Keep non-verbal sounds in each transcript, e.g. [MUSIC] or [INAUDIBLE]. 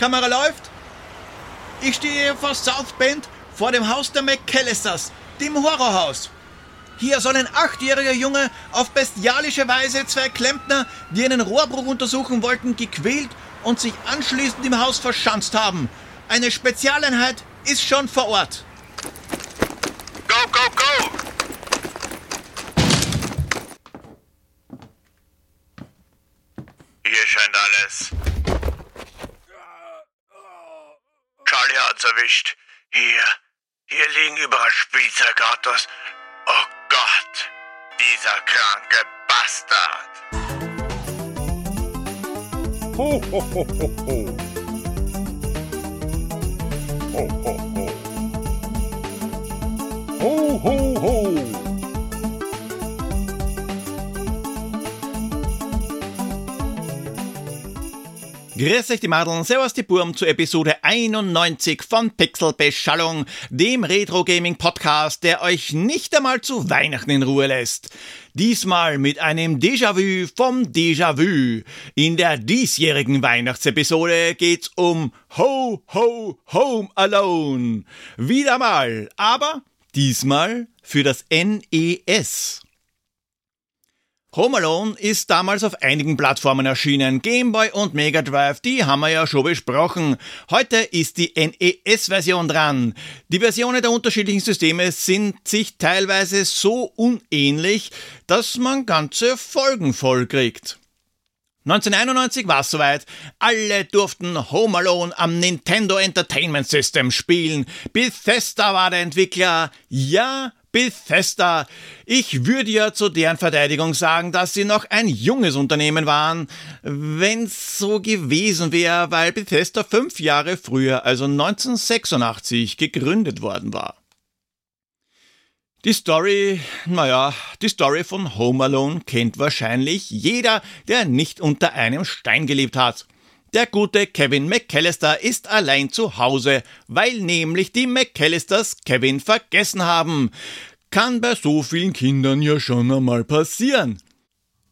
Kamera läuft. Ich stehe vor South Bend vor dem Haus der McAllisters, dem Horrorhaus. Hier soll ein achtjähriger Junge auf bestialische Weise zwei Klempner, die einen Rohrbruch untersuchen wollten, gequält und sich anschließend im Haus verschanzt haben. Eine Spezialeinheit ist schon vor Ort. Go, go, go! Hier scheint alles. Hat's erwischt. Hier, hier liegen überall Spielzeugautos. Oh Gott, dieser kranke Bastard. Ho, ho, ho, ho, ho. Ho, ho, ho. Ho, ho, ho. Grüß euch die Madeln, servus die Burm zu Episode 91 von Pixelbeschallung, dem Retro-Gaming-Podcast, der euch nicht einmal zu Weihnachten in Ruhe lässt. Diesmal mit einem Déjà-vu vom Déjà-vu. In der diesjährigen Weihnachtsepisode geht's um Ho, Ho, Home Alone. Wieder mal, aber diesmal für das NES. Home Alone ist damals auf einigen Plattformen erschienen. Game Boy und Mega Drive, die haben wir ja schon besprochen. Heute ist die NES-Version dran. Die Versionen der unterschiedlichen Systeme sind sich teilweise so unähnlich, dass man ganze Folgen vollkriegt. 1991 war es soweit. Alle durften Home Alone am Nintendo Entertainment System spielen. Bethesda war der Entwickler. Ja, Bethesda. Ich würde ja zu deren Verteidigung sagen, dass sie noch ein junges Unternehmen waren, wenn's so gewesen wäre, weil Bethesda fünf Jahre früher, also 1986, gegründet worden war. Die Story, naja, die Story von Home Alone kennt wahrscheinlich jeder, der nicht unter einem Stein gelebt hat. Der gute Kevin McAllister ist allein zu Hause, weil nämlich die McAllisters Kevin vergessen haben. Kann bei so vielen Kindern ja schon einmal passieren.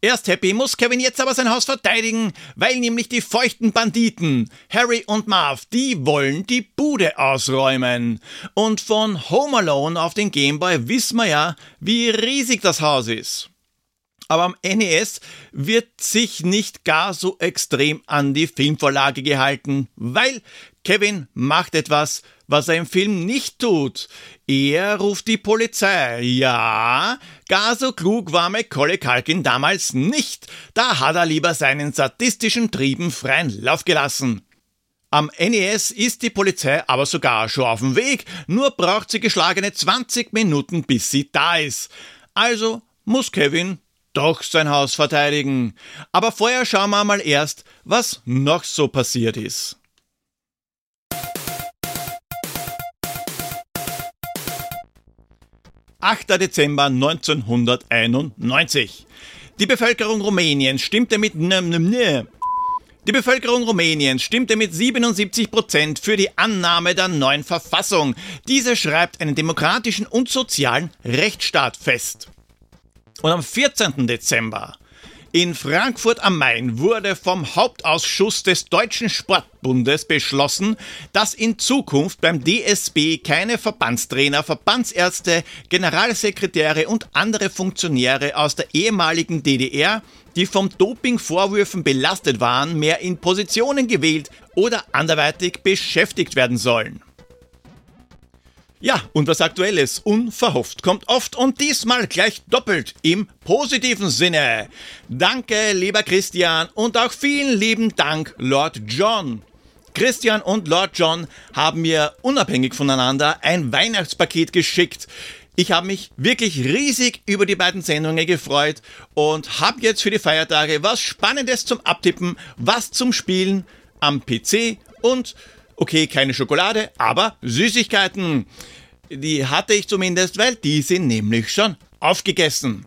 Erst happy muss Kevin jetzt aber sein Haus verteidigen, weil nämlich die feuchten Banditen, Harry und Marv, die wollen die Bude ausräumen. Und von Home Alone auf den Gameboy wissen wir ja, wie riesig das Haus ist. Aber am NES wird sich nicht gar so extrem an die Filmvorlage gehalten, weil Kevin macht etwas, was er im Film nicht tut. Er ruft die Polizei. Ja, gar so klug war Macaulay Culkin damals nicht. Da hat er lieber seinen sadistischen Trieben freien Lauf gelassen. Am NES ist die Polizei aber sogar schon auf dem Weg, nur braucht sie geschlagene 20 Minuten, bis sie da ist. Also muss Kevin doch sein Haus verteidigen. Aber vorher schauen wir mal erst, was noch so passiert ist. 8. Dezember 1991. Die Bevölkerung Rumäniens stimmte mit die Bevölkerung Rumäniens stimmte mit 77 Prozent für die Annahme der neuen Verfassung. Diese schreibt einen demokratischen und sozialen Rechtsstaat fest. Und am 14. Dezember in Frankfurt am Main wurde vom Hauptausschuss des Deutschen Sportbundes beschlossen, dass in Zukunft beim DSB keine Verbandstrainer, Verbandsärzte, Generalsekretäre und andere Funktionäre aus der ehemaligen DDR, die vom Dopingvorwürfen belastet waren, mehr in Positionen gewählt oder anderweitig beschäftigt werden sollen. Ja, und was Aktuelles, unverhofft, kommt oft und diesmal gleich doppelt im positiven Sinne. Danke, lieber Christian, und auch vielen lieben Dank, Lord John. Christian und Lord John haben mir unabhängig voneinander ein Weihnachtspaket geschickt. Ich habe mich wirklich riesig über die beiden Sendungen gefreut und habe jetzt für die Feiertage was Spannendes zum Abtippen, was zum Spielen am PC und Okay, keine Schokolade, aber Süßigkeiten. Die hatte ich zumindest, weil die sind nämlich schon aufgegessen.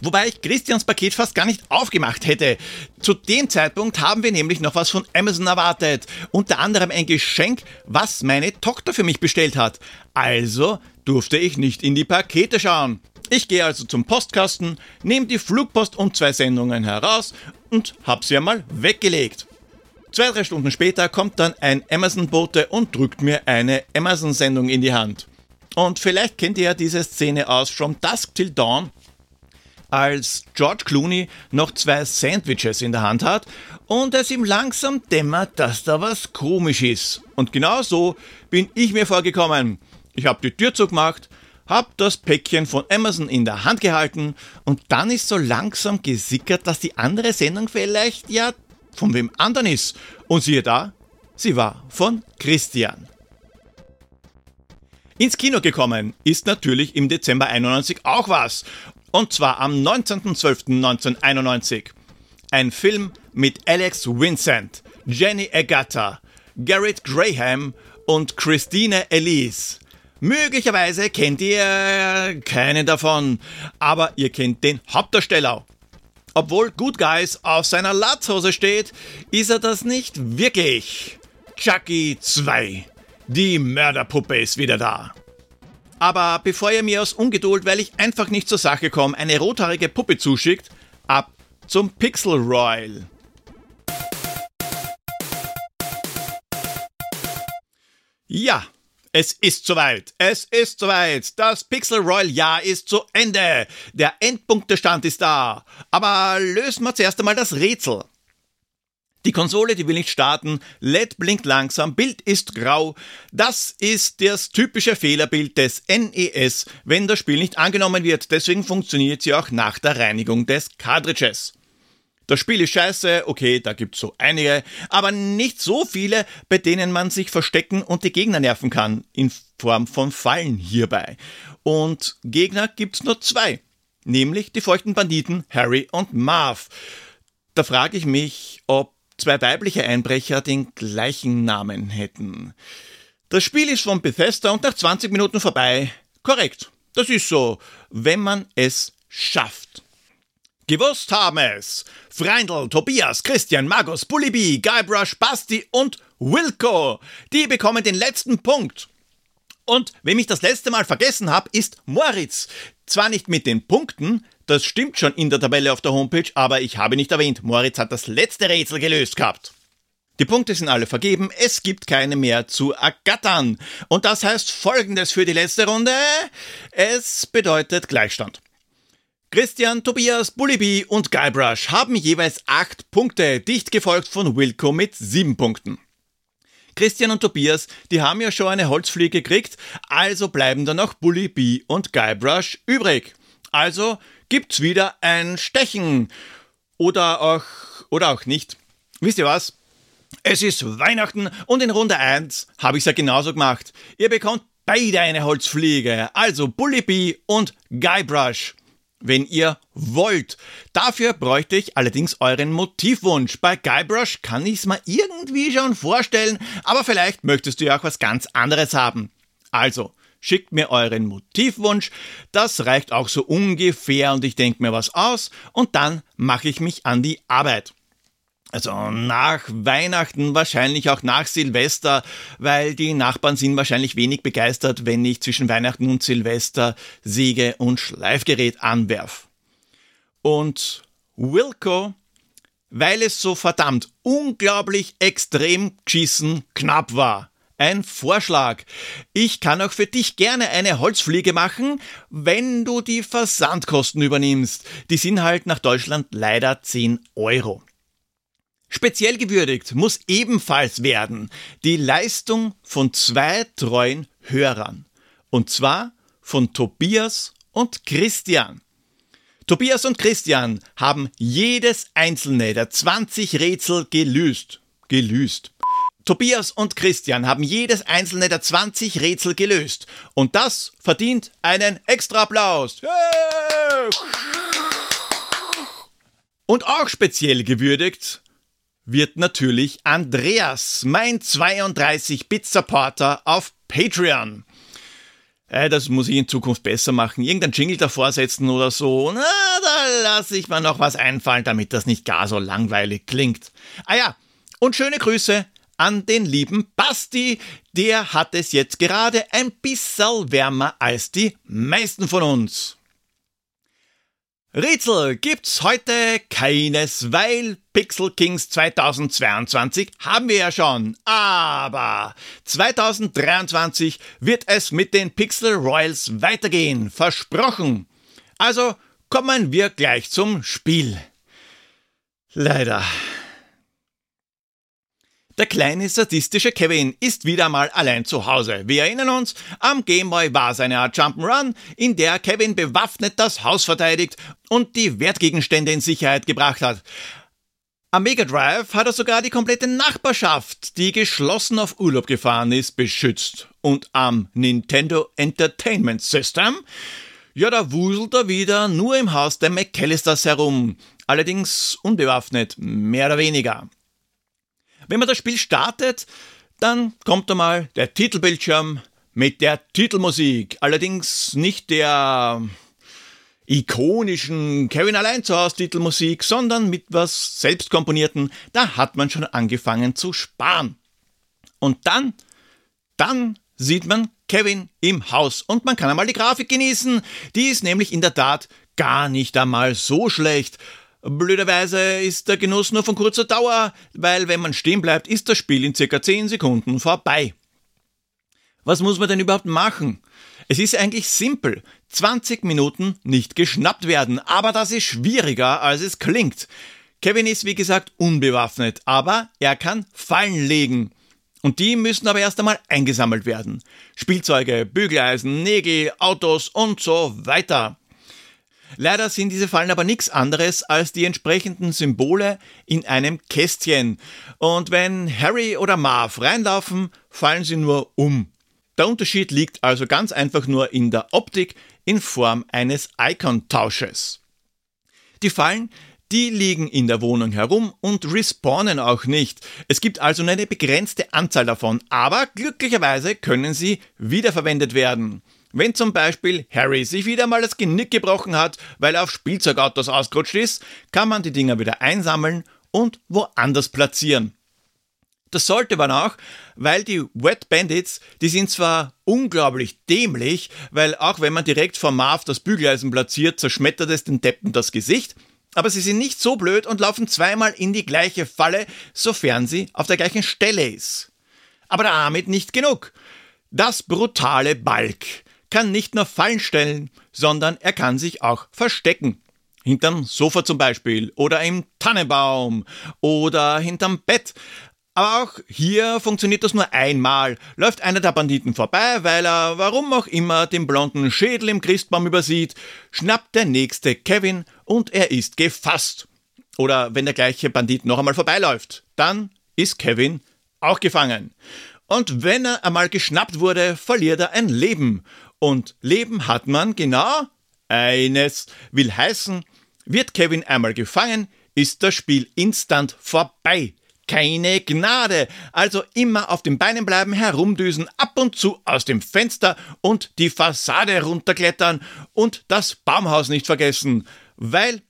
Wobei ich Christians Paket fast gar nicht aufgemacht hätte. Zu dem Zeitpunkt haben wir nämlich noch was von Amazon erwartet. Unter anderem ein Geschenk, was meine Tochter für mich bestellt hat. Also durfte ich nicht in die Pakete schauen. Ich gehe also zum Postkasten, nehme die Flugpost und zwei Sendungen heraus und hab sie einmal weggelegt. Zwei, drei Stunden später kommt dann ein Amazon-Bote und drückt mir eine Amazon-Sendung in die Hand. Und vielleicht kennt ihr ja diese Szene aus From Dusk Till Dawn, als George Clooney noch zwei Sandwiches in der Hand hat und es ihm langsam dämmert, dass da was komisch ist. Und genau so bin ich mir vorgekommen. Ich habe die Tür zugemacht, hab das Päckchen von Amazon in der Hand gehalten und dann ist so langsam gesickert, dass die andere Sendung vielleicht ja von wem anderen ist. Und siehe da, sie war von Christian. Ins Kino gekommen ist natürlich im Dezember 91 auch was. Und zwar am 19.12.1991. Ein Film mit Alex Vincent, Jenny Agata, Garrett Graham und Christine Elise. Möglicherweise kennt ihr keinen davon, aber ihr kennt den Hauptdarsteller. Obwohl Good Guys auf seiner Latzhose steht, ist er das nicht wirklich. Chucky 2. Die Mörderpuppe ist wieder da. Aber bevor ihr mir aus Ungeduld, weil ich einfach nicht zur Sache komme, eine rothaarige Puppe zuschickt, ab zum Pixel Royal. Ja, es ist soweit. Es ist soweit. Das Pixel Royal Jahr ist zu Ende. Der Endpunktestand ist da. Aber lösen wir zuerst einmal das Rätsel. Die Konsole, die will nicht starten, LED blinkt langsam, Bild ist grau. Das ist das typische Fehlerbild des NES, wenn das Spiel nicht angenommen wird. Deswegen funktioniert sie auch nach der Reinigung des Cartridges. Das Spiel ist scheiße, okay, da gibt's so einige, aber nicht so viele, bei denen man sich verstecken und die Gegner nerven kann, in Form von Fallen hierbei. Und Gegner gibt's nur zwei, nämlich die feuchten Banditen Harry und Marv. Da frage ich mich, ob zwei weibliche Einbrecher den gleichen Namen hätten. Das Spiel ist von Bethesda und nach 20 Minuten vorbei. Korrekt, das ist so, wenn man es schafft. Gewusst haben es Freindl, Tobias, Christian, Magus, Bullibi, Guybrush, Basti und Wilco. Die bekommen den letzten Punkt. Und wem ich das letzte Mal vergessen habe, ist Moritz. Zwar nicht mit den Punkten, das stimmt schon in der Tabelle auf der Homepage, aber ich habe nicht erwähnt, Moritz hat das letzte Rätsel gelöst gehabt. Die Punkte sind alle vergeben, es gibt keine mehr zu ergattern. Und das heißt folgendes für die letzte Runde. Es bedeutet Gleichstand. Christian, Tobias, Bullibi und Guybrush haben jeweils acht Punkte, dicht gefolgt von Wilco mit sieben Punkten. Christian und Tobias, die haben ja schon eine Holzfliege gekriegt, also bleiben dann noch Bully und Guybrush übrig. Also gibt's wieder ein Stechen. Oder auch, oder auch nicht. Wisst ihr was? Es ist Weihnachten und in Runde 1 habe ich es ja genauso gemacht. Ihr bekommt beide eine Holzfliege, also Bully und Guybrush wenn ihr wollt. Dafür bräuchte ich allerdings euren Motivwunsch. Bei Guybrush kann ich es mir irgendwie schon vorstellen, aber vielleicht möchtest du ja auch was ganz anderes haben. Also, schickt mir euren Motivwunsch, das reicht auch so ungefähr und ich denke mir was aus und dann mache ich mich an die Arbeit. Also nach Weihnachten, wahrscheinlich auch nach Silvester, weil die Nachbarn sind wahrscheinlich wenig begeistert, wenn ich zwischen Weihnachten und Silvester Säge und Schleifgerät anwerf. Und Wilco, weil es so verdammt unglaublich extrem geschissen knapp war. Ein Vorschlag. Ich kann auch für dich gerne eine Holzfliege machen, wenn du die Versandkosten übernimmst. Die sind halt nach Deutschland leider 10 Euro. Speziell gewürdigt muss ebenfalls werden die Leistung von zwei treuen Hörern. Und zwar von Tobias und Christian. Tobias und Christian haben jedes einzelne der 20 Rätsel gelöst. Gelöst. Tobias und Christian haben jedes einzelne der 20 Rätsel gelöst. Und das verdient einen extra Applaus. Und auch speziell gewürdigt wird natürlich Andreas, mein 32-Bit-Supporter auf Patreon. Äh, das muss ich in Zukunft besser machen. Irgendein Jingle davor setzen oder so. Na, da lasse ich mir noch was einfallen, damit das nicht gar so langweilig klingt. Ah ja, und schöne Grüße an den lieben Basti. Der hat es jetzt gerade ein bisschen wärmer als die meisten von uns. Rätsel gibt's heute keines, weil Pixel Kings 2022 haben wir ja schon. Aber 2023 wird es mit den Pixel Royals weitergehen. Versprochen. Also kommen wir gleich zum Spiel. Leider. Der kleine sadistische Kevin ist wieder mal allein zu Hause. Wir erinnern uns, am Gameboy war es eine Art Jump'n'Run, in der Kevin bewaffnet das Haus verteidigt und die Wertgegenstände in Sicherheit gebracht hat. Am Mega Drive hat er sogar die komplette Nachbarschaft, die geschlossen auf Urlaub gefahren ist, beschützt. Und am Nintendo Entertainment System, ja, da wuselt er wieder nur im Haus der McAllisters herum. Allerdings unbewaffnet, mehr oder weniger. Wenn man das Spiel startet, dann kommt einmal der Titelbildschirm mit der Titelmusik. Allerdings nicht der ikonischen Kevin allein zu Hause Titelmusik, sondern mit was selbst komponierten. Da hat man schon angefangen zu sparen. Und dann, dann sieht man Kevin im Haus und man kann einmal die Grafik genießen. Die ist nämlich in der Tat gar nicht einmal so schlecht. Blöderweise ist der Genuss nur von kurzer Dauer, weil wenn man stehen bleibt, ist das Spiel in circa 10 Sekunden vorbei. Was muss man denn überhaupt machen? Es ist eigentlich simpel. 20 Minuten nicht geschnappt werden, aber das ist schwieriger, als es klingt. Kevin ist wie gesagt unbewaffnet, aber er kann Fallen legen. Und die müssen aber erst einmal eingesammelt werden. Spielzeuge, Bügeleisen, Nägel, Autos und so weiter. Leider sind diese Fallen aber nichts anderes als die entsprechenden Symbole in einem Kästchen. Und wenn Harry oder Marv reinlaufen, fallen sie nur um. Der Unterschied liegt also ganz einfach nur in der Optik in Form eines Icon-Tausches. Die Fallen, die liegen in der Wohnung herum und respawnen auch nicht. Es gibt also nur eine begrenzte Anzahl davon, aber glücklicherweise können sie wiederverwendet werden. Wenn zum Beispiel Harry sich wieder mal das Genick gebrochen hat, weil er auf Spielzeugautos ausgerutscht ist, kann man die Dinger wieder einsammeln und woanders platzieren. Das sollte man auch, weil die Wet Bandits, die sind zwar unglaublich dämlich, weil auch wenn man direkt vor Marv das Bügeleisen platziert, zerschmettert es den Deppen das Gesicht, aber sie sind nicht so blöd und laufen zweimal in die gleiche Falle, sofern sie auf der gleichen Stelle ist. Aber damit nicht genug. Das brutale Balk kann nicht nur Fallen stellen, sondern er kann sich auch verstecken. Hinterm Sofa zum Beispiel oder im Tannenbaum oder hinterm Bett. Aber auch hier funktioniert das nur einmal. Läuft einer der Banditen vorbei, weil er, warum auch immer, den blonden Schädel im Christbaum übersieht, schnappt der nächste Kevin und er ist gefasst. Oder wenn der gleiche Bandit noch einmal vorbeiläuft, dann ist Kevin auch gefangen. Und wenn er einmal geschnappt wurde, verliert er ein Leben. Und Leben hat man genau eines. Will heißen, wird Kevin einmal gefangen, ist das Spiel instant vorbei. Keine Gnade. Also immer auf den Beinen bleiben, herumdüsen, ab und zu aus dem Fenster und die Fassade runterklettern und das Baumhaus nicht vergessen, weil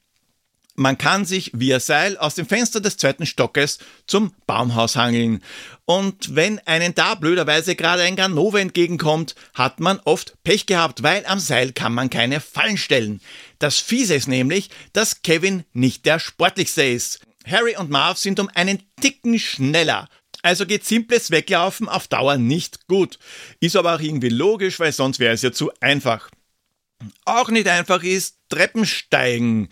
man kann sich via Seil aus dem Fenster des zweiten Stockes zum Baumhaus hangeln. Und wenn einen da blöderweise gerade ein Ganove entgegenkommt, hat man oft Pech gehabt, weil am Seil kann man keine Fallen stellen. Das Fiese ist nämlich, dass Kevin nicht der sportlichste ist. Harry und Marv sind um einen Ticken schneller. Also geht simples Weglaufen auf Dauer nicht gut. Ist aber auch irgendwie logisch, weil sonst wäre es ja zu einfach. Auch nicht einfach ist Treppensteigen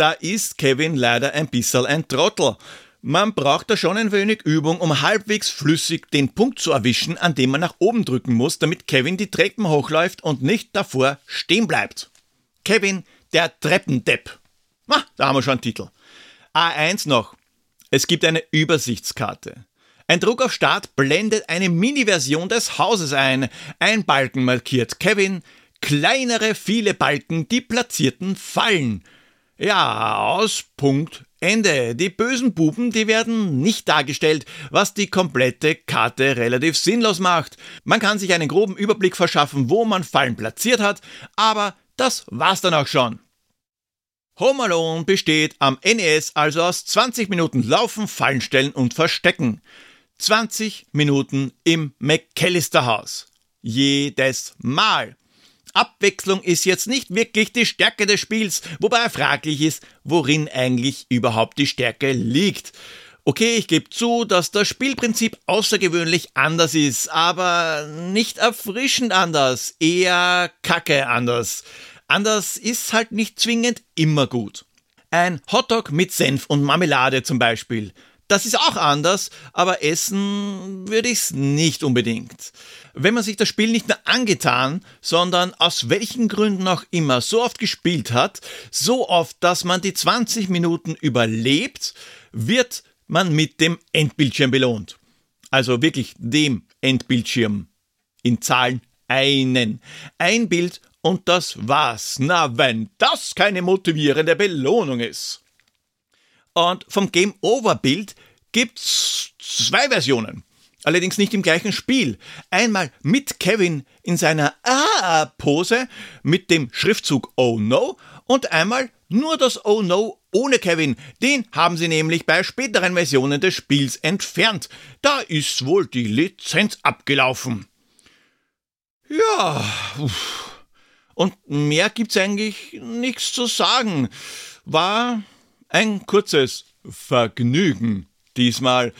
da ist Kevin leider ein bisschen ein Trottel. Man braucht da schon ein wenig Übung, um halbwegs flüssig den Punkt zu erwischen, an dem man nach oben drücken muss, damit Kevin die Treppen hochläuft und nicht davor stehen bleibt. Kevin, der Treppendepp. Ah, da haben wir schon einen Titel. A1 noch. Es gibt eine Übersichtskarte. Ein Druck auf Start blendet eine Mini-Version des Hauses ein. Ein Balken markiert Kevin, kleinere viele Balken die platzierten Fallen. Ja, aus Punkt Ende. Die bösen Buben, die werden nicht dargestellt, was die komplette Karte relativ sinnlos macht. Man kann sich einen groben Überblick verschaffen, wo man Fallen platziert hat, aber das war's dann auch schon. Home Alone besteht am NES also aus 20 Minuten Laufen, Fallen stellen und Verstecken. 20 Minuten im McAllister Haus. Jedes Mal. Abwechslung ist jetzt nicht wirklich die Stärke des Spiels, wobei fraglich ist, worin eigentlich überhaupt die Stärke liegt. Okay, ich gebe zu, dass das Spielprinzip außergewöhnlich anders ist, aber nicht erfrischend anders, eher kacke anders. Anders ist halt nicht zwingend immer gut. Ein Hotdog mit Senf und Marmelade zum Beispiel. Das ist auch anders, aber essen würde ich es nicht unbedingt. Wenn man sich das Spiel nicht nur angetan, sondern aus welchen Gründen auch immer so oft gespielt hat, so oft, dass man die 20 Minuten überlebt, wird man mit dem Endbildschirm belohnt. Also wirklich dem Endbildschirm. In Zahlen einen. Ein Bild und das war's. Na, wenn das keine motivierende Belohnung ist. Und vom Game Over Bild gibt's zwei Versionen. Allerdings nicht im gleichen Spiel. Einmal mit Kevin in seiner Ah-Pose mit dem Schriftzug Oh No und einmal nur das Oh No ohne Kevin. Den haben sie nämlich bei späteren Versionen des Spiels entfernt. Da ist wohl die Lizenz abgelaufen. Ja, und mehr gibt's eigentlich nichts zu sagen. War ein kurzes Vergnügen diesmal.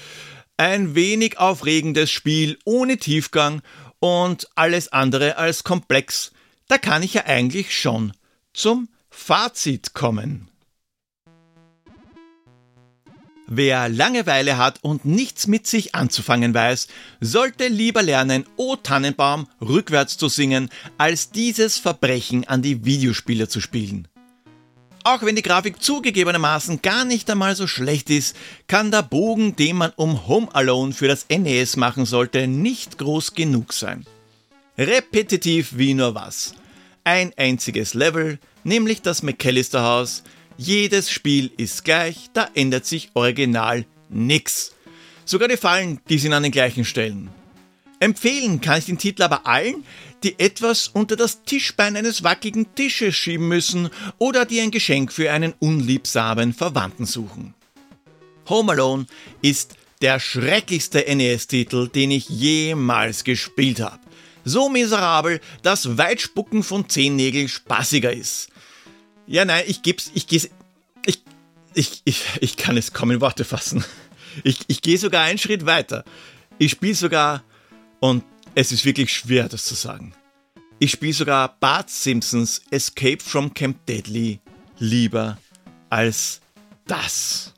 Ein wenig aufregendes Spiel ohne Tiefgang und alles andere als komplex. Da kann ich ja eigentlich schon zum Fazit kommen. Wer Langeweile hat und nichts mit sich anzufangen weiß, sollte lieber lernen, O Tannenbaum rückwärts zu singen, als dieses Verbrechen an die Videospiele zu spielen. Auch wenn die Grafik zugegebenermaßen gar nicht einmal so schlecht ist, kann der Bogen, den man um Home Alone für das NES machen sollte, nicht groß genug sein. Repetitiv wie nur was. Ein einziges Level, nämlich das McAllister Haus, jedes Spiel ist gleich, da ändert sich original nix. Sogar die Fallen, die sind an den gleichen Stellen. Empfehlen kann ich den Titel aber allen, die etwas unter das Tischbein eines wackeligen Tisches schieben müssen oder die ein Geschenk für einen unliebsamen Verwandten suchen. Home Alone ist der schrecklichste NES-Titel, den ich jemals gespielt habe. So miserabel, dass Weitspucken von Zehennägeln spaßiger ist. Ja, nein, ich geb's, ich geh's, ich, ich, ich, ich kann es kaum in Worte fassen. Ich, ich gehe sogar einen Schritt weiter. Ich spiele sogar, und es ist wirklich schwer, das zu sagen. Ich spiele sogar Bart Simpsons Escape from Camp Deadly lieber als das.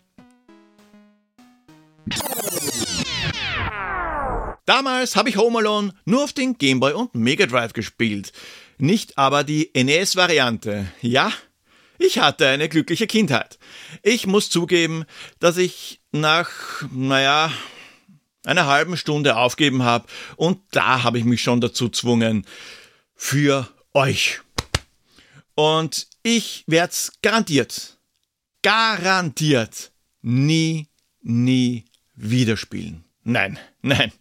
Damals habe ich Home Alone nur auf den Game Boy und Mega Drive gespielt, nicht aber die NES-Variante. Ja, ich hatte eine glückliche Kindheit. Ich muss zugeben, dass ich nach, naja, einer halben Stunde aufgeben habe und da habe ich mich schon dazu zwungen. Für euch. Und ich werde es garantiert, garantiert nie, nie wieder spielen. Nein, [LAUGHS] nein,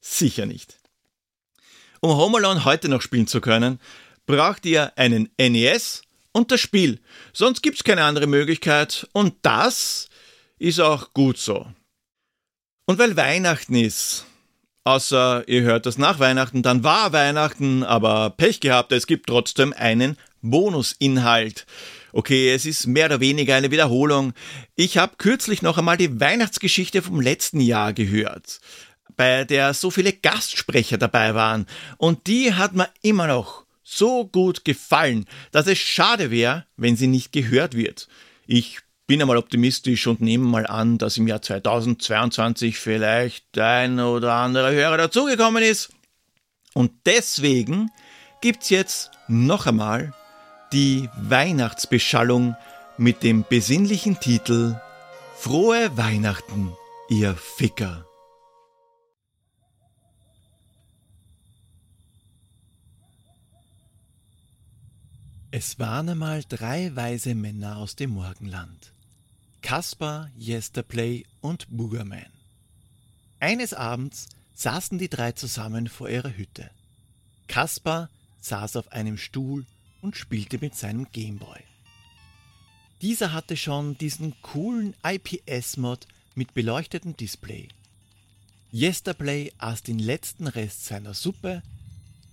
sicher nicht. Um Home Alone heute noch spielen zu können, braucht ihr einen NES und das Spiel. Sonst gibt's keine andere Möglichkeit und das ist auch gut so. Und weil Weihnachten ist, außer ihr hört das nach Weihnachten, dann war Weihnachten, aber Pech gehabt, es gibt trotzdem einen Bonusinhalt. Okay, es ist mehr oder weniger eine Wiederholung. Ich habe kürzlich noch einmal die Weihnachtsgeschichte vom letzten Jahr gehört, bei der so viele Gastsprecher dabei waren. Und die hat mir immer noch so gut gefallen, dass es schade wäre, wenn sie nicht gehört wird. Ich bin einmal optimistisch und nehme mal an, dass im Jahr 2022 vielleicht ein oder andere Hörer dazugekommen ist. Und deswegen gibt's jetzt noch einmal die Weihnachtsbeschallung mit dem besinnlichen Titel Frohe Weihnachten, ihr Ficker. Es waren einmal drei weise Männer aus dem Morgenland. Kaspar, Yesterplay und Boogerman. Eines Abends saßen die drei zusammen vor ihrer Hütte. Kaspar saß auf einem Stuhl und spielte mit seinem Gameboy. Dieser hatte schon diesen coolen IPS-Mod mit beleuchtetem Display. Yesterplay aß den letzten Rest seiner Suppe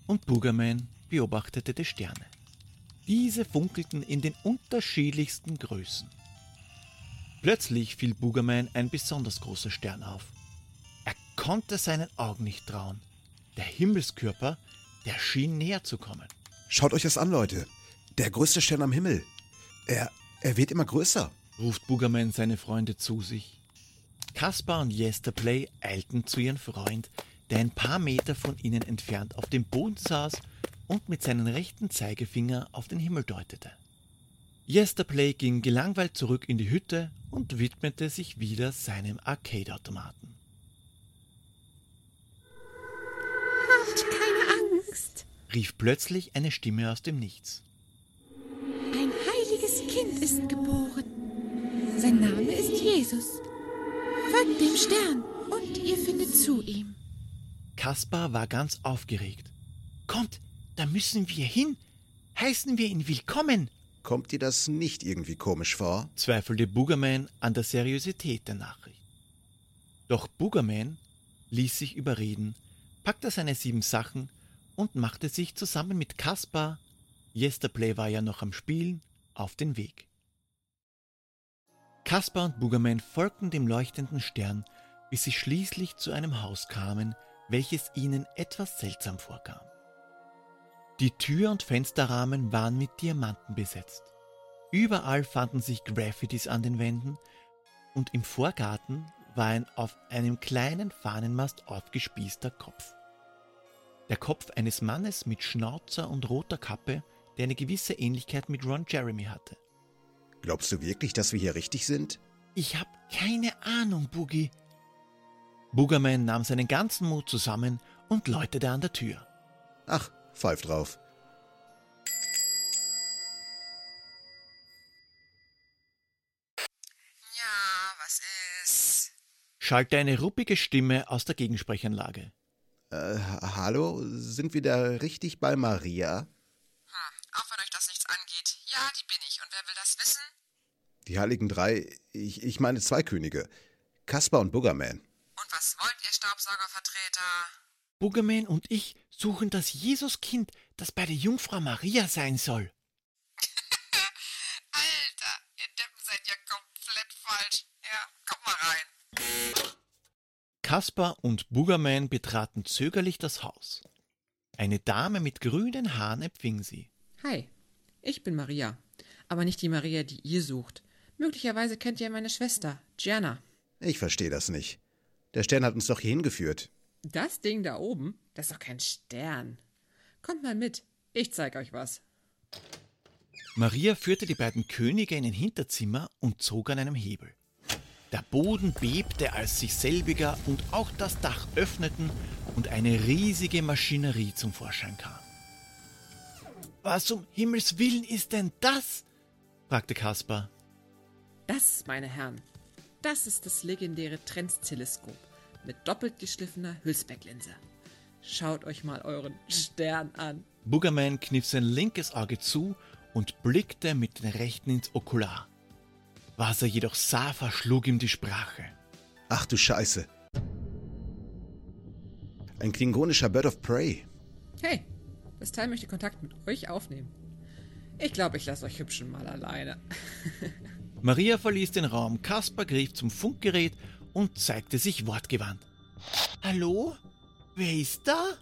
und Boogerman beobachtete die Sterne. Diese funkelten in den unterschiedlichsten Größen. Plötzlich fiel Boogerman ein besonders großer Stern auf. Er konnte seinen Augen nicht trauen. Der Himmelskörper, der schien näher zu kommen. Schaut euch das an, Leute. Der größte Stern am Himmel. Er, er wird immer größer. ruft Boogerman seine Freunde zu sich. Kaspar und Yesterplay eilten zu ihrem Freund, der ein paar Meter von ihnen entfernt auf dem Boden saß und mit seinem rechten Zeigefinger auf den Himmel deutete. Yesterplay ging gelangweilt zurück in die Hütte und widmete sich wieder seinem Arcade-Automaten. Habt keine Angst. rief plötzlich eine Stimme aus dem Nichts. Ein heiliges Kind ist geboren. Sein Name ist Jesus. Folgt dem Stern und ihr findet zu ihm. Kaspar war ganz aufgeregt. Kommt, da müssen wir hin. Heißen wir ihn willkommen, Kommt dir das nicht irgendwie komisch vor? zweifelte Boogerman an der Seriosität der Nachricht. Doch Boogerman ließ sich überreden, packte seine sieben Sachen und machte sich zusammen mit Kaspar, Yesterplay war ja noch am Spielen, auf den Weg. Kaspar und Boogerman folgten dem leuchtenden Stern, bis sie schließlich zu einem Haus kamen, welches ihnen etwas seltsam vorkam. Die Tür und Fensterrahmen waren mit Diamanten besetzt. Überall fanden sich Graffitis an den Wänden und im Vorgarten war ein auf einem kleinen Fahnenmast aufgespießter Kopf. Der Kopf eines Mannes mit Schnauzer und roter Kappe, der eine gewisse Ähnlichkeit mit Ron Jeremy hatte. Glaubst du wirklich, dass wir hier richtig sind? Ich hab keine Ahnung, Boogie. Boogerman nahm seinen ganzen Mut zusammen und läutete an der Tür. Ach, pfeif drauf. Ja, was ist? schallte eine ruppige Stimme aus der Gegensprechanlage. Äh, hallo? Sind wir da richtig bei Maria? Hm, auch wenn euch das nichts angeht. Ja, die bin ich. Und wer will das wissen? Die Heiligen Drei, ich, ich meine zwei Könige. Kaspar und Boogerman. Und was wollt ihr, Staubsaugervertreter? Boogerman und ich suchen das Jesuskind, das bei der Jungfrau Maria sein soll. [LAUGHS] Alter, ihr Deppen seid ja komplett falsch. Ja, kommt mal rein. Kaspar und Boogerman betraten zögerlich das Haus. Eine Dame mit grünen Haaren empfing sie. Hi, ich bin Maria. Aber nicht die Maria, die ihr sucht. Möglicherweise kennt ihr meine Schwester, Gianna. Ich verstehe das nicht. Der Stern hat uns doch hier hingeführt. Das Ding da oben, das ist doch kein Stern. Kommt mal mit, ich zeig euch was. Maria führte die beiden Könige in ein Hinterzimmer und zog an einem Hebel. Der Boden bebte, als sich selbiger und auch das Dach öffneten und eine riesige Maschinerie zum Vorschein kam. Was um Himmels Willen ist denn das? fragte Kaspar. Das, meine Herren, das ist das legendäre Trends-Teleskop mit doppelt geschliffener Hülsbecklinse. Schaut euch mal euren Stern an. Boogerman kniff sein linkes Auge zu und blickte mit dem rechten ins Okular. Was er jedoch sah, verschlug ihm die Sprache. Ach du Scheiße. Ein klingonischer Bird of Prey. Hey, das Teil möchte Kontakt mit euch aufnehmen. Ich glaube, ich lasse euch Hübschen mal alleine. [LAUGHS] Maria verließ den Raum, Kaspar griff zum Funkgerät und zeigte sich wortgewandt. Hallo? Wer ist da?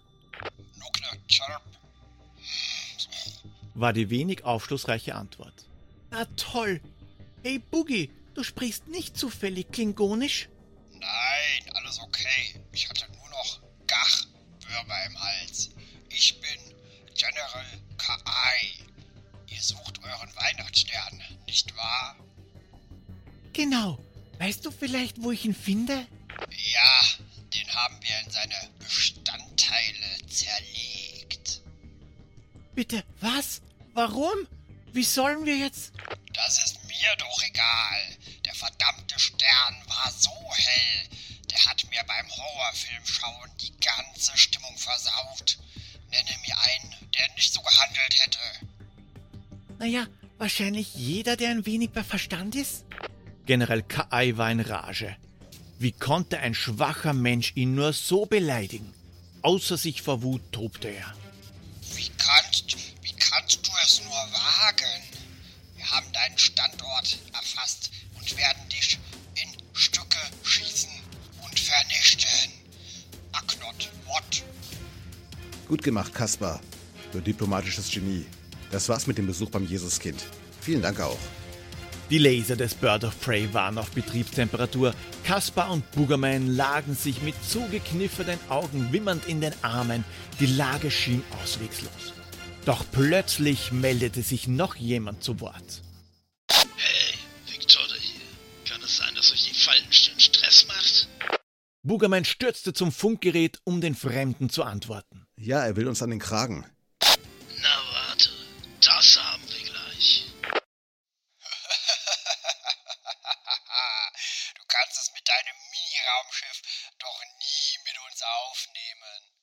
Nuclear Chirp. war die wenig aufschlussreiche Antwort. Na toll. Hey Boogie, du sprichst nicht zufällig klingonisch? Nein, alles okay. Ich hatte nur noch Gach, Würmer im Hals. Ich bin General Kai. Ihr sucht euren Weihnachtsstern, nicht wahr? Genau. Weißt du vielleicht, wo ich ihn finde? Ja, den haben wir in seine Bestandteile zerlegt. Bitte, was? Warum? Wie sollen wir jetzt? Das ist mir doch egal. Der verdammte Stern war so hell. Der hat mir beim Horrorfilm schauen die ganze Stimmung versaut. Nenne mir einen, der nicht so gehandelt hätte. Naja, wahrscheinlich jeder, der ein wenig bei Verstand ist. General Kai war in Rage. Wie konnte ein schwacher Mensch ihn nur so beleidigen? Außer sich vor Wut tobte er. Wie kannst, wie kannst du es nur wagen? Wir haben deinen Standort erfasst und werden dich in Stücke schießen und vernichten. Aknot Mott. Gut gemacht, Kaspar. Du diplomatisches Genie. Das war's mit dem Besuch beim Jesuskind. Vielen Dank auch. Die Laser des Bird of Prey waren auf Betriebstemperatur. Kaspar und Boogerman lagen sich mit zugekniffenen Augen wimmernd in den Armen. Die Lage schien auswegslos. Doch plötzlich meldete sich noch jemand zu Wort. Hey, Victoria hier. Kann es sein, dass euch die Faltenstellen Stress macht? Boogerman stürzte zum Funkgerät, um den Fremden zu antworten. Ja, er will uns an den Kragen. Deinem Mini-Raumschiff doch nie mit uns aufnehmen.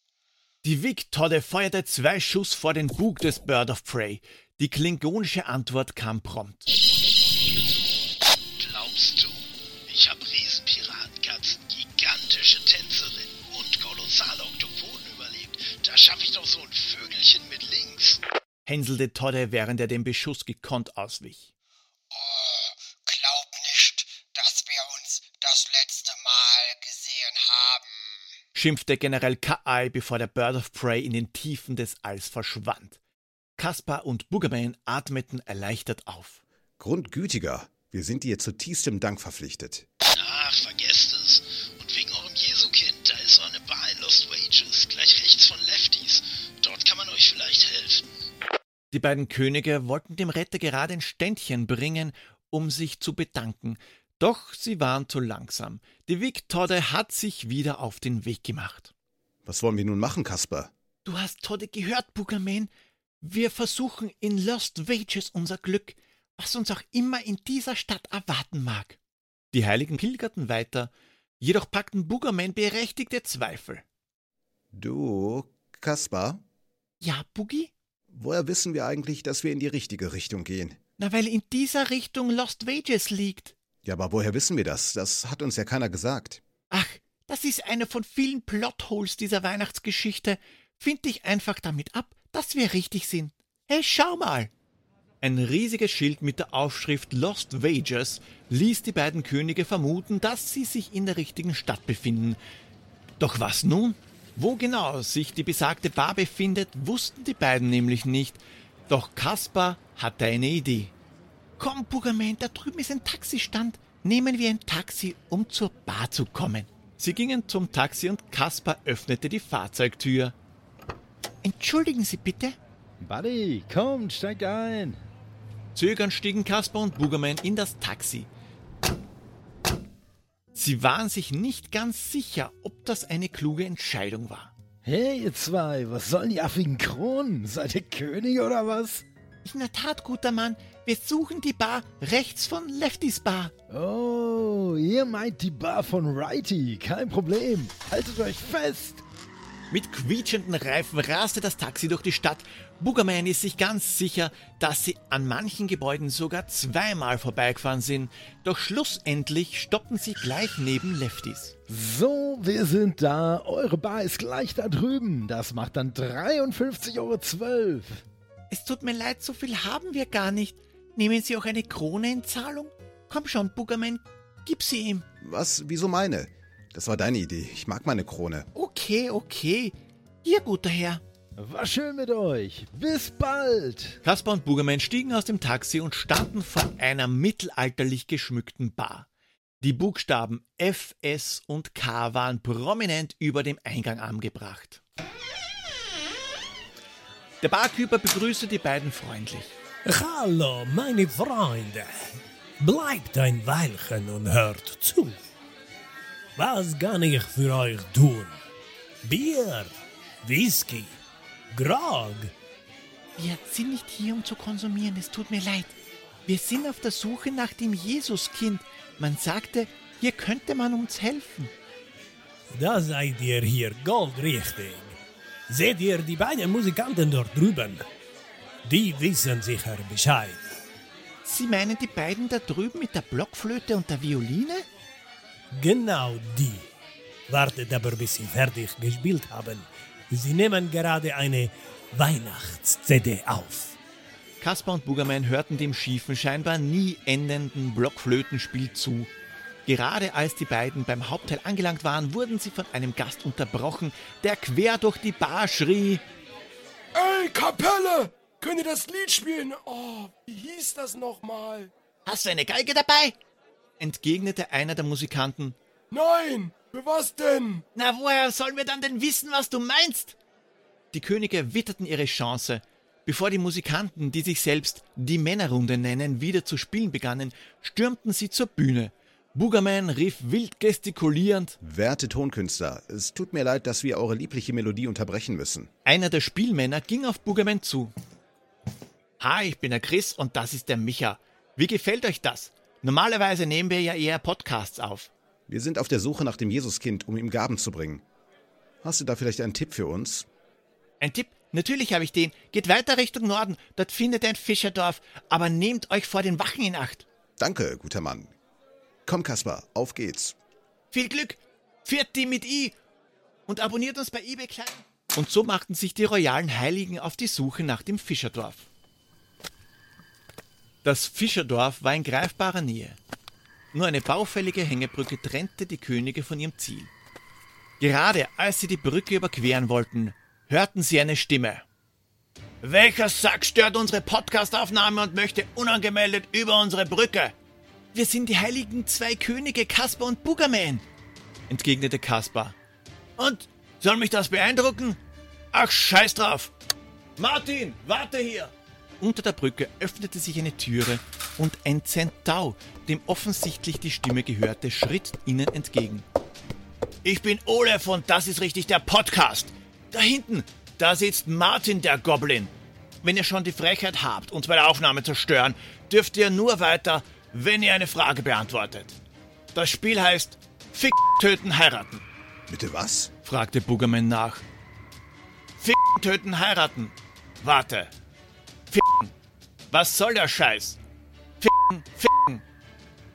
Die Vic-Todde feuerte zwei Schuss vor den Bug des Bird of Prey. Die klingonische Antwort kam prompt. Glaubst du, ich habe Riesenpiratenkatzen, gigantische Tänzerinnen und kolossale Oktopoden überlebt? Da schaffe ich doch so ein Vögelchen mit links. hänselte Todde, während er dem Beschuss gekonnt auswich. Schimpfte General Ka'ai, bevor der Bird of Prey in den Tiefen des Alls verschwand. Kaspar und Boogerman atmeten erleichtert auf. Grundgütiger. Wir sind dir zutiefstem Dank verpflichtet. Ach, vergesst es. Und wegen eurem Jesukind, da ist so eine Bar in Lost Wages, gleich rechts von Lefties. Dort kann man euch vielleicht helfen. Die beiden Könige wollten dem Retter gerade ein Ständchen bringen, um sich zu bedanken, doch sie waren zu langsam. Die Vic-Todde hat sich wieder auf den Weg gemacht. Was wollen wir nun machen, Kaspar? Du hast Todde gehört, Boogerman. Wir versuchen in Lost Wages unser Glück, was uns auch immer in dieser Stadt erwarten mag. Die Heiligen pilgerten weiter, jedoch packten Boogerman berechtigte Zweifel. Du, Kaspar? Ja, Boogie? Woher wissen wir eigentlich, dass wir in die richtige Richtung gehen? Na, weil in dieser Richtung Lost Wages liegt. Ja, aber woher wissen wir das? Das hat uns ja keiner gesagt. Ach, das ist einer von vielen Plotholes dieser Weihnachtsgeschichte. Find dich einfach damit ab, dass wir richtig sind. Hey, schau mal! Ein riesiges Schild mit der Aufschrift Lost Wages ließ die beiden Könige vermuten, dass sie sich in der richtigen Stadt befinden. Doch was nun? Wo genau sich die besagte Bar befindet, wussten die beiden nämlich nicht. Doch Kaspar hatte eine Idee. Komm, Buggerman, da drüben ist ein Taxistand. Nehmen wir ein Taxi, um zur Bar zu kommen. Sie gingen zum Taxi und Kaspar öffnete die Fahrzeugtür. Entschuldigen Sie bitte. Buddy, kommt, steigt ein. Zögernd stiegen Kaspar und Boogerman in das Taxi. Sie waren sich nicht ganz sicher, ob das eine kluge Entscheidung war. Hey, ihr zwei, was sollen die affigen Kronen? Seid ihr Könige oder was? In der Tat, guter Mann, wir suchen die Bar rechts von Leftys Bar. Oh, ihr meint die Bar von Righty. Kein Problem. Haltet euch fest. Mit quietschenden Reifen raste das Taxi durch die Stadt. Boogerman ist sich ganz sicher, dass sie an manchen Gebäuden sogar zweimal vorbeigefahren sind. Doch schlussendlich stoppen sie gleich neben Leftys. So, wir sind da. Eure Bar ist gleich da drüben. Das macht dann 53,12 Euro. Es tut mir leid, so viel haben wir gar nicht. Nehmen Sie auch eine Krone in Zahlung? Komm schon, Boogerman, gib sie ihm. Was? Wieso meine? Das war deine Idee. Ich mag meine Krone. Okay, okay. Hier, guter Herr. War schön mit euch. Bis bald. Kaspar und Boogerman stiegen aus dem Taxi und standen vor einer mittelalterlich geschmückten Bar. Die Buchstaben F, S und K waren prominent über dem Eingang angebracht. Der Barkeeper begrüßte die beiden freundlich. Hallo, meine Freunde. Bleibt ein Weilchen und hört zu. Was kann ich für euch tun? Bier, Whisky, Grog. Wir sind nicht hier, um zu konsumieren, es tut mir leid. Wir sind auf der Suche nach dem Jesuskind. Man sagte, hier könnte man uns helfen. Da seid ihr hier goldrichtig. Seht ihr die beiden Musikanten dort drüben? Die wissen sicher Bescheid. Sie meinen die beiden da drüben mit der Blockflöte und der Violine? Genau die. Wartet aber, bis sie fertig gespielt haben. Sie nehmen gerade eine Weihnachts-CD auf. Kaspar und Boogerman hörten dem schiefen, scheinbar nie endenden Blockflötenspiel zu. Gerade als die beiden beim Hauptteil angelangt waren, wurden sie von einem Gast unterbrochen, der quer durch die Bar schrie: Hey, Kapelle! Könnt ihr das Lied spielen? Oh, wie hieß das nochmal? Hast du eine Geige dabei? entgegnete einer der Musikanten. Nein! Für was denn? Na, woher sollen wir dann denn wissen, was du meinst? Die Könige witterten ihre Chance. Bevor die Musikanten, die sich selbst die Männerrunde nennen, wieder zu spielen begannen, stürmten sie zur Bühne. Boogerman rief wild gestikulierend: Werte Tonkünstler, es tut mir leid, dass wir eure liebliche Melodie unterbrechen müssen. Einer der Spielmänner ging auf Boogerman zu. Hi, ich bin der Chris und das ist der Micha. Wie gefällt euch das? Normalerweise nehmen wir ja eher Podcasts auf. Wir sind auf der Suche nach dem Jesuskind, um ihm Gaben zu bringen. Hast du da vielleicht einen Tipp für uns? Ein Tipp? Natürlich habe ich den. Geht weiter Richtung Norden, dort findet ihr ein Fischerdorf, aber nehmt euch vor den Wachen in Acht. Danke, guter Mann. Komm, Kaspar, auf geht's. Viel Glück! Viert mit I! Und abonniert uns bei eBay Klein. Und so machten sich die royalen Heiligen auf die Suche nach dem Fischerdorf. Das Fischerdorf war in greifbarer Nähe. Nur eine baufällige Hängebrücke trennte die Könige von ihrem Ziel. Gerade als sie die Brücke überqueren wollten, hörten sie eine Stimme. Welcher Sack stört unsere Podcastaufnahme und möchte unangemeldet über unsere Brücke? Wir sind die heiligen zwei Könige, Kaspar und Boogerman, entgegnete Kaspar. Und soll mich das beeindrucken? Ach, scheiß drauf! Martin, warte hier! Unter der Brücke öffnete sich eine Türe und ein Zentau, dem offensichtlich die Stimme gehörte, schritt ihnen entgegen. Ich bin Olaf und das ist richtig der Podcast. Da hinten, da sitzt Martin der Goblin. Wenn ihr schon die Frechheit habt, uns bei der Aufnahme zu stören, dürft ihr nur weiter, wenn ihr eine Frage beantwortet. Das Spiel heißt Fick, Töten, Heiraten. Bitte was? fragte Boogerman nach. Fick, Töten, Heiraten. Warte. Ficken. Was soll der Scheiß? Ficken, ficken.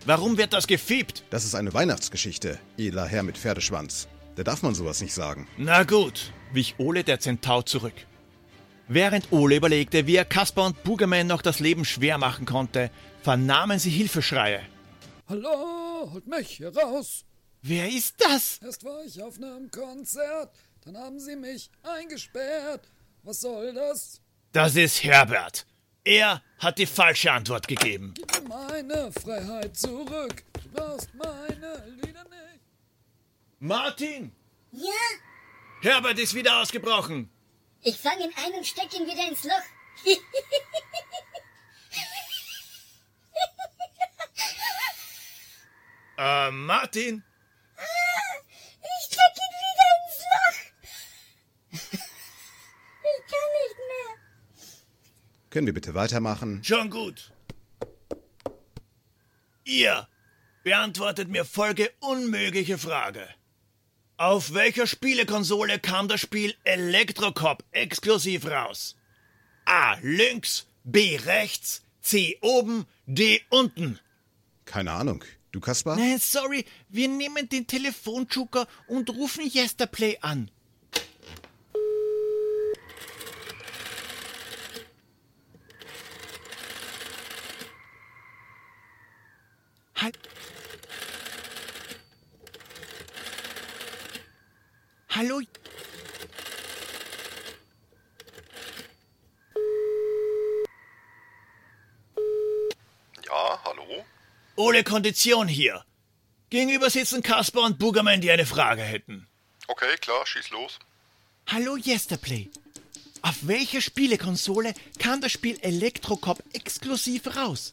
Warum wird das gefiebt? Das ist eine Weihnachtsgeschichte, edler Herr mit Pferdeschwanz. Da darf man sowas nicht sagen. Na gut, wich Ole der Zentaur zurück. Während Ole überlegte, wie er Kaspar und Boogerman noch das Leben schwer machen konnte, vernahmen sie Hilfeschreie. Hallo, holt mich hier raus. Wer ist das? Erst war ich auf einem Konzert, dann haben sie mich eingesperrt. Was soll das? Das ist Herbert. Er hat die falsche Antwort gegeben. Gib mir meine Freiheit zurück. Du brauchst meine Lieder nicht. Martin! Ja? Herbert ist wieder ausgebrochen. Ich fang ihn ein und steck ihn wieder ins Loch. äh, Martin? Können wir bitte weitermachen? Schon gut. Ihr beantwortet mir folge unmögliche Frage. Auf welcher Spielekonsole kam das Spiel Electrocop exklusiv raus? A. Links, B. Rechts, C. Oben, D. Unten. Keine Ahnung. Du, Kaspar? Nein, sorry. Wir nehmen den Telefonjoker und rufen Yesterplay an. Hallo? Ja, hallo? Ole Kondition hier. Gegenüber sitzen Kasper und Boogerman, die eine Frage hätten. Okay, klar, schieß los. Hallo Yesterplay. Auf welcher Spielekonsole kam das Spiel Electrocop exklusiv raus?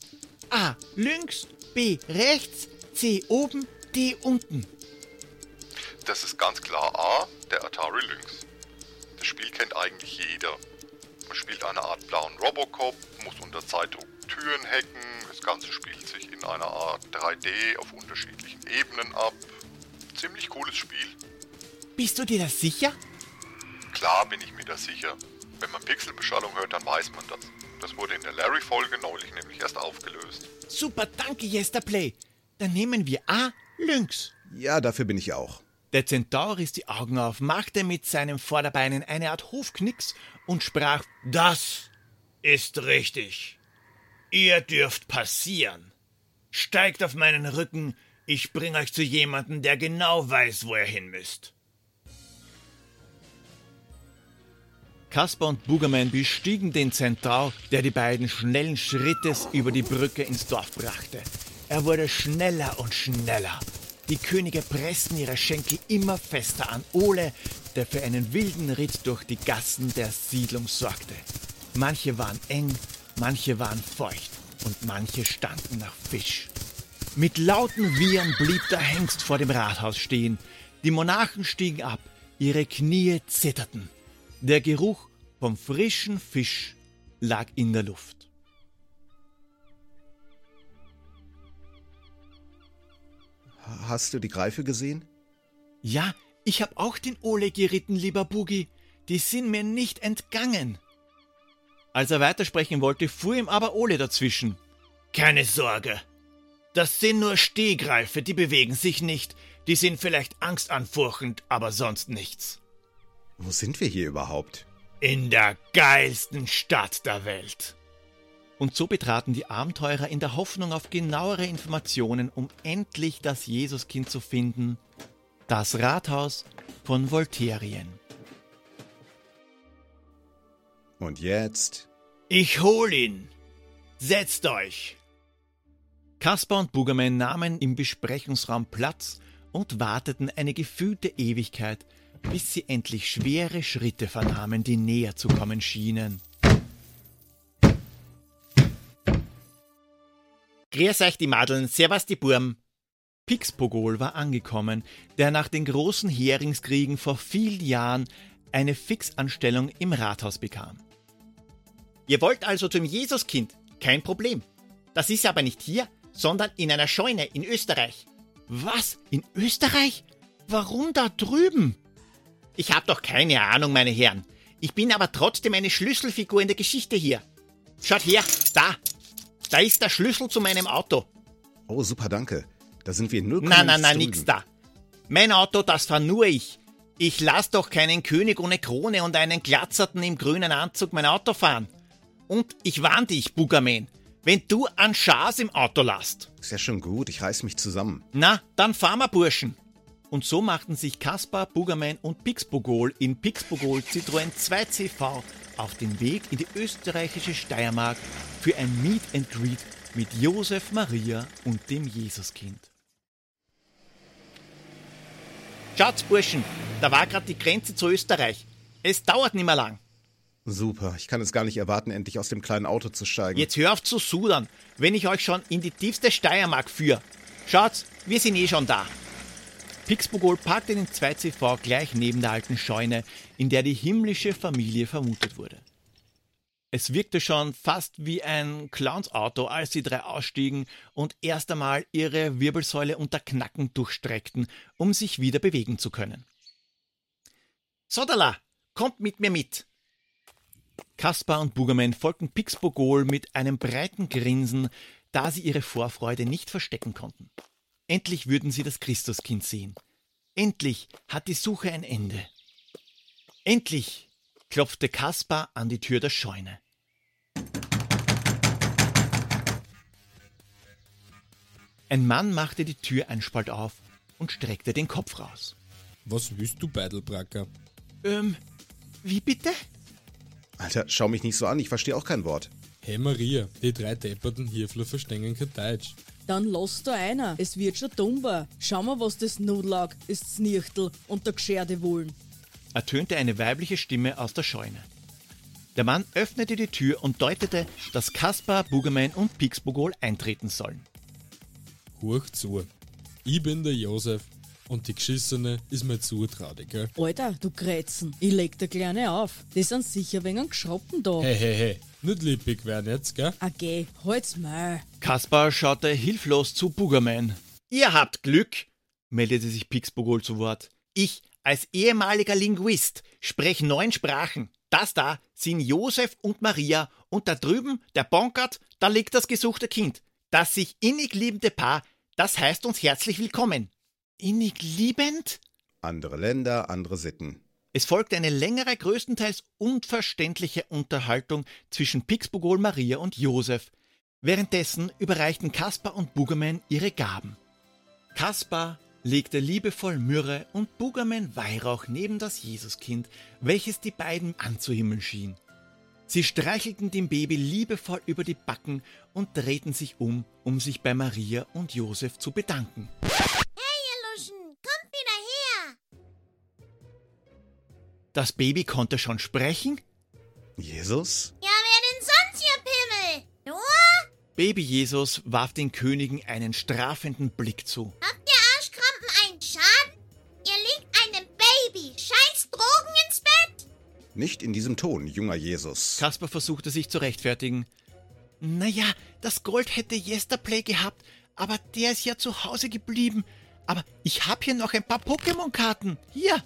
A. Links, B. Rechts, C. Oben, D. Unten. Das ist ganz klar A, Atari Lynx. Das Spiel kennt eigentlich jeder. Man spielt eine Art blauen Robocop, muss unter Zeitdruck Türen hacken, das Ganze spielt sich in einer Art 3D auf unterschiedlichen Ebenen ab. Ziemlich cooles Spiel. Bist du dir das sicher? Klar bin ich mir das sicher. Wenn man Pixelbeschallung hört, dann weiß man das. Das wurde in der Larry-Folge neulich nämlich erst aufgelöst. Super, danke Yesterplay. Dann nehmen wir A. Lynx. Ja, dafür bin ich auch. Der Zentaur riss die Augen auf, machte mit seinen Vorderbeinen eine Art Hofknicks und sprach: Das ist richtig. Ihr dürft passieren. Steigt auf meinen Rücken, ich bring euch zu jemandem, der genau weiß, wo ihr hin müsst. Kaspar und Bugerman bestiegen den Zentaur, der die beiden schnellen Schrittes über die Brücke ins Dorf brachte. Er wurde schneller und schneller. Die Könige pressten ihre Schenkel immer fester an Ole, der für einen wilden Ritt durch die Gassen der Siedlung sorgte. Manche waren eng, manche waren feucht und manche standen nach Fisch. Mit lauten Wiehern blieb der Hengst vor dem Rathaus stehen. Die Monarchen stiegen ab, ihre Knie zitterten. Der Geruch vom frischen Fisch lag in der Luft. Hast du die Greife gesehen? Ja, ich hab auch den Ole geritten, lieber Bugi. Die sind mir nicht entgangen. Als er weitersprechen wollte, fuhr ihm aber Ole dazwischen. Keine Sorge. Das sind nur Stehgreife, die bewegen sich nicht. Die sind vielleicht angstanfurchend, aber sonst nichts. Wo sind wir hier überhaupt? In der geilsten Stadt der Welt. Und so betraten die Abenteurer in der Hoffnung auf genauere Informationen, um endlich das Jesuskind zu finden, das Rathaus von Volterien. Und jetzt? Ich hol ihn. Setzt euch. Kaspar und Bugerman nahmen im Besprechungsraum Platz und warteten eine gefühlte Ewigkeit, bis sie endlich schwere Schritte vernahmen, die näher zu kommen schienen. Grüß euch die Madeln, servus die Burm. Pixpogol war angekommen, der nach den großen Heringskriegen vor vielen Jahren eine Fixanstellung im Rathaus bekam. Ihr wollt also zum Jesuskind? Kein Problem. Das ist aber nicht hier, sondern in einer Scheune in Österreich. Was? In Österreich? Warum da drüben? Ich hab doch keine Ahnung, meine Herren. Ich bin aber trotzdem eine Schlüsselfigur in der Geschichte hier. Schaut her, da. Da ist der Schlüssel zu meinem Auto. Oh, super, danke. Da sind wir nur Na, na, na, nix da. Mein Auto, das fahr nur ich. Ich lass doch keinen König ohne Krone und einen Glatzerten im grünen Anzug mein Auto fahren. Und ich warn dich, Bugerman, wenn du an Schaas im Auto lasst. Ist ja schon gut, ich reiß mich zusammen. Na, dann fahr mal, Burschen. Und so machten sich Kaspar, Bugerman und Pixbogol in Pixbogol Citroën 2CV auf den Weg in die österreichische Steiermark für ein Meet and Greet mit Josef Maria und dem Jesuskind. Schaut's, Burschen, da war gerade die Grenze zu Österreich. Es dauert nicht mehr lang. Super, ich kann es gar nicht erwarten, endlich aus dem kleinen Auto zu steigen. Jetzt hör auf zu sudern, wenn ich euch schon in die tiefste Steiermark führe. Schaut's, wir sind eh schon da. Pixbogol parkte den 2CV gleich neben der alten Scheune, in der die himmlische Familie vermutet wurde. Es wirkte schon fast wie ein Clownsauto, als die drei ausstiegen und erst einmal ihre Wirbelsäule unter Knacken durchstreckten, um sich wieder bewegen zu können. Sodala, kommt mit mir mit! Kaspar und Bugerman folgten Pixbogol mit einem breiten Grinsen, da sie ihre Vorfreude nicht verstecken konnten. Endlich würden sie das Christuskind sehen. Endlich hat die Suche ein Ende. Endlich klopfte Kaspar an die Tür der Scheune. Ein Mann machte die Tür einen Spalt auf und streckte den Kopf raus. Was willst du, Beidelbracker? Ähm, wie bitte? Alter, schau mich nicht so an, ich verstehe auch kein Wort. Hey Maria, die drei depperten Hirfler verstehen kein Deutsch. Dann lass da einer, es wird schon dummer. Schau mal, was das Nudlag, ist Znichtel und der Gescherde wollen. ertönte eine weibliche Stimme aus der Scheune. Der Mann öffnete die Tür und deutete, dass Kaspar, Bugerman und Pixbogol eintreten sollen. Hoch zu. Ich bin der Josef und die Geschissene ist mir zutraudig, gell? Alter, du Grätzen, ich leg dir kleine auf. Die sind sicher wegen Geschroppen da. Hey, hey, hey, nicht lippig werden jetzt, gell? Geh, halt's mal. Kaspar schaute hilflos zu Bugerman. Ihr habt Glück, meldete sich Pixbogol zu Wort. Ich, als ehemaliger Linguist, spreche neun Sprachen. Das da sind Josef und Maria und da drüben, der Bonkert, da liegt das gesuchte Kind. Das sich innig liebende Paar, das heißt uns herzlich willkommen. Innig liebend? Andere Länder, andere Sitten. Es folgte eine längere, größtenteils unverständliche Unterhaltung zwischen Pixbogol, Maria und Josef. Währenddessen überreichten Kaspar und Bugerman ihre Gaben. Kaspar legte liebevoll Myrrhe und Bugerman Weihrauch neben das Jesuskind, welches die beiden anzuhimmeln schien. Sie streichelten dem Baby liebevoll über die Backen und drehten sich um, um sich bei Maria und Josef zu bedanken. Das Baby konnte schon sprechen? Jesus? Ja, wer denn sonst, ihr Pimmel? Noah? Baby Jesus warf den Königen einen strafenden Blick zu. Habt ihr Arschkrampen einen Schaden? Ihr legt einem Baby scheiß Drogen ins Bett? Nicht in diesem Ton, junger Jesus. Kasper versuchte sich zu rechtfertigen. Naja, das Gold hätte Yesterplay gehabt, aber der ist ja zu Hause geblieben. Aber ich hab hier noch ein paar Pokémon-Karten. Hier.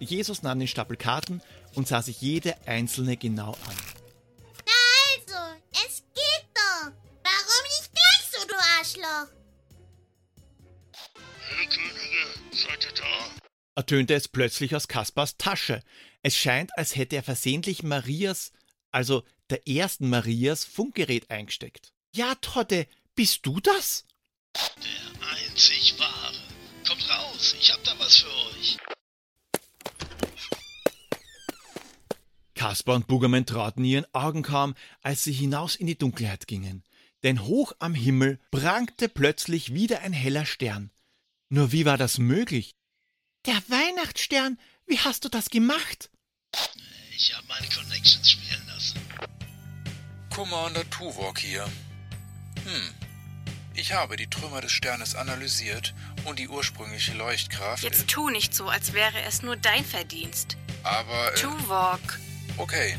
Jesus nahm den Stapel Karten und sah sich jede einzelne genau an. Na also, es geht doch. Warum nicht gleich so, du Arschloch? Hey Könige, seid ihr da? ertönte es plötzlich aus Kaspars Tasche. Es scheint, als hätte er versehentlich Marias, also der ersten Marias, Funkgerät eingesteckt. Ja, Todde, bist du das? Der einzig wahre. Kommt raus, ich hab da was für euch. Kaspar und Bugerman trauten ihren Augen kaum, als sie hinaus in die Dunkelheit gingen. Denn hoch am Himmel prangte plötzlich wieder ein heller Stern. Nur wie war das möglich? Der Weihnachtsstern, wie hast du das gemacht? Ich hab meine Connections spielen lassen. Commander Tuvok hier. Hm. Ich habe die Trümmer des Sternes analysiert und die ursprüngliche Leuchtkraft. Jetzt tu nicht so, als wäre es nur dein Verdienst. Aber. Äh, Tuvok. Okay.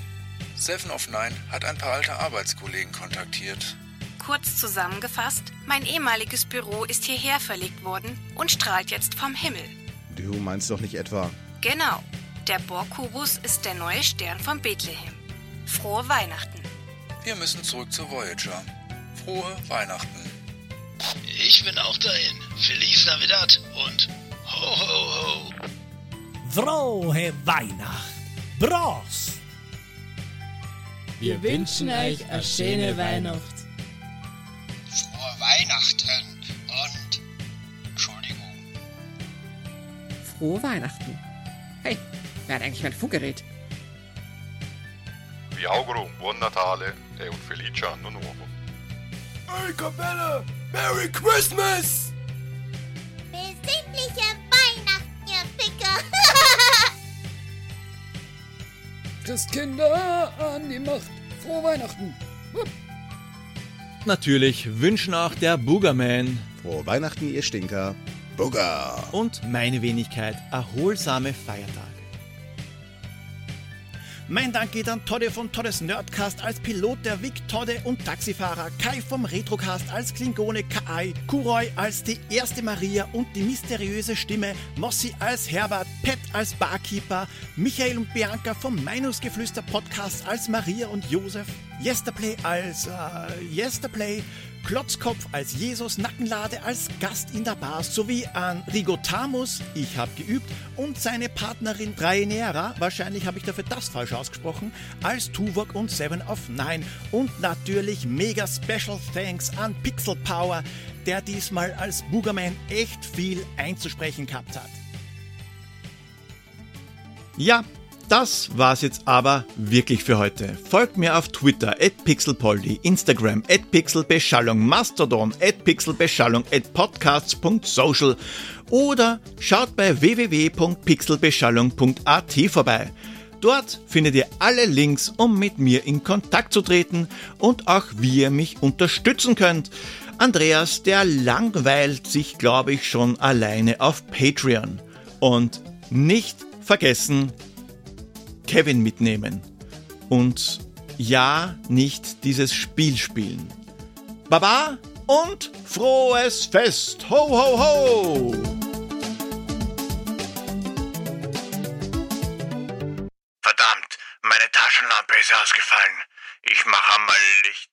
Seven of Nine hat ein paar alte Arbeitskollegen kontaktiert. Kurz zusammengefasst, mein ehemaliges Büro ist hierher verlegt worden und strahlt jetzt vom Himmel. Du meinst doch nicht etwa. Genau. Der Borkubus ist der neue Stern von Bethlehem. Frohe Weihnachten. Wir müssen zurück zu Voyager. Frohe Weihnachten. Ich bin auch dahin. Feliz Navidad und ho ho ho. Frohe Weihnacht. Bros. Wir wünschen euch eine schöne Weihnacht. Frohe Weihnachten und Entschuldigung. Frohe Weihnachten. Hey, wer hat eigentlich mein Funkgerät? Vi auguro un buon Natale e un felice anno nuovo. Hey, Kapelle! Merry Christmas! Besinnliche Christkinder an die Macht. Frohe Weihnachten. Hup. Natürlich wünschen auch der Boogerman Frohe Weihnachten, ihr Stinker. Booger! und meine Wenigkeit erholsame Feiertage. Mein Dank geht an Todde von Toddes Nerdcast als Pilot der Vic Todde und Taxifahrer, Kai vom Retrocast als Klingone Kai, Kuroi als die erste Maria und die mysteriöse Stimme, Mossi als Herbert, Pet als Barkeeper, Michael und Bianca vom Meinungsgeflüster Podcast als Maria und Josef, Yesterplay als äh, Yesterplay, Klotzkopf als Jesus, Nackenlade als Gast in der Bar sowie an Rigotamus, ich habe geübt, und seine Partnerin Draenera, wahrscheinlich habe ich dafür das falsch ausgesprochen, als Tuvok und Seven of Nine und natürlich mega Special Thanks an Pixel Power, der diesmal als Boogerman echt viel einzusprechen gehabt hat. Ja, das war's jetzt aber wirklich für heute. Folgt mir auf Twitter at pixelpoldi, Instagram at pixelbeschallung, Mastodon at pixelbeschallung at podcasts.social oder schaut bei www.pixelbeschallung.at vorbei. Dort findet ihr alle Links, um mit mir in Kontakt zu treten und auch wie ihr mich unterstützen könnt. Andreas, der langweilt sich, glaube ich, schon alleine auf Patreon. Und nicht vergessen, Kevin mitnehmen. Und ja, nicht dieses Spiel spielen. Baba und frohes Fest! Ho, ho, ho! Verdammt, meine Taschenlampe ist ausgefallen. Ich mache mal Licht.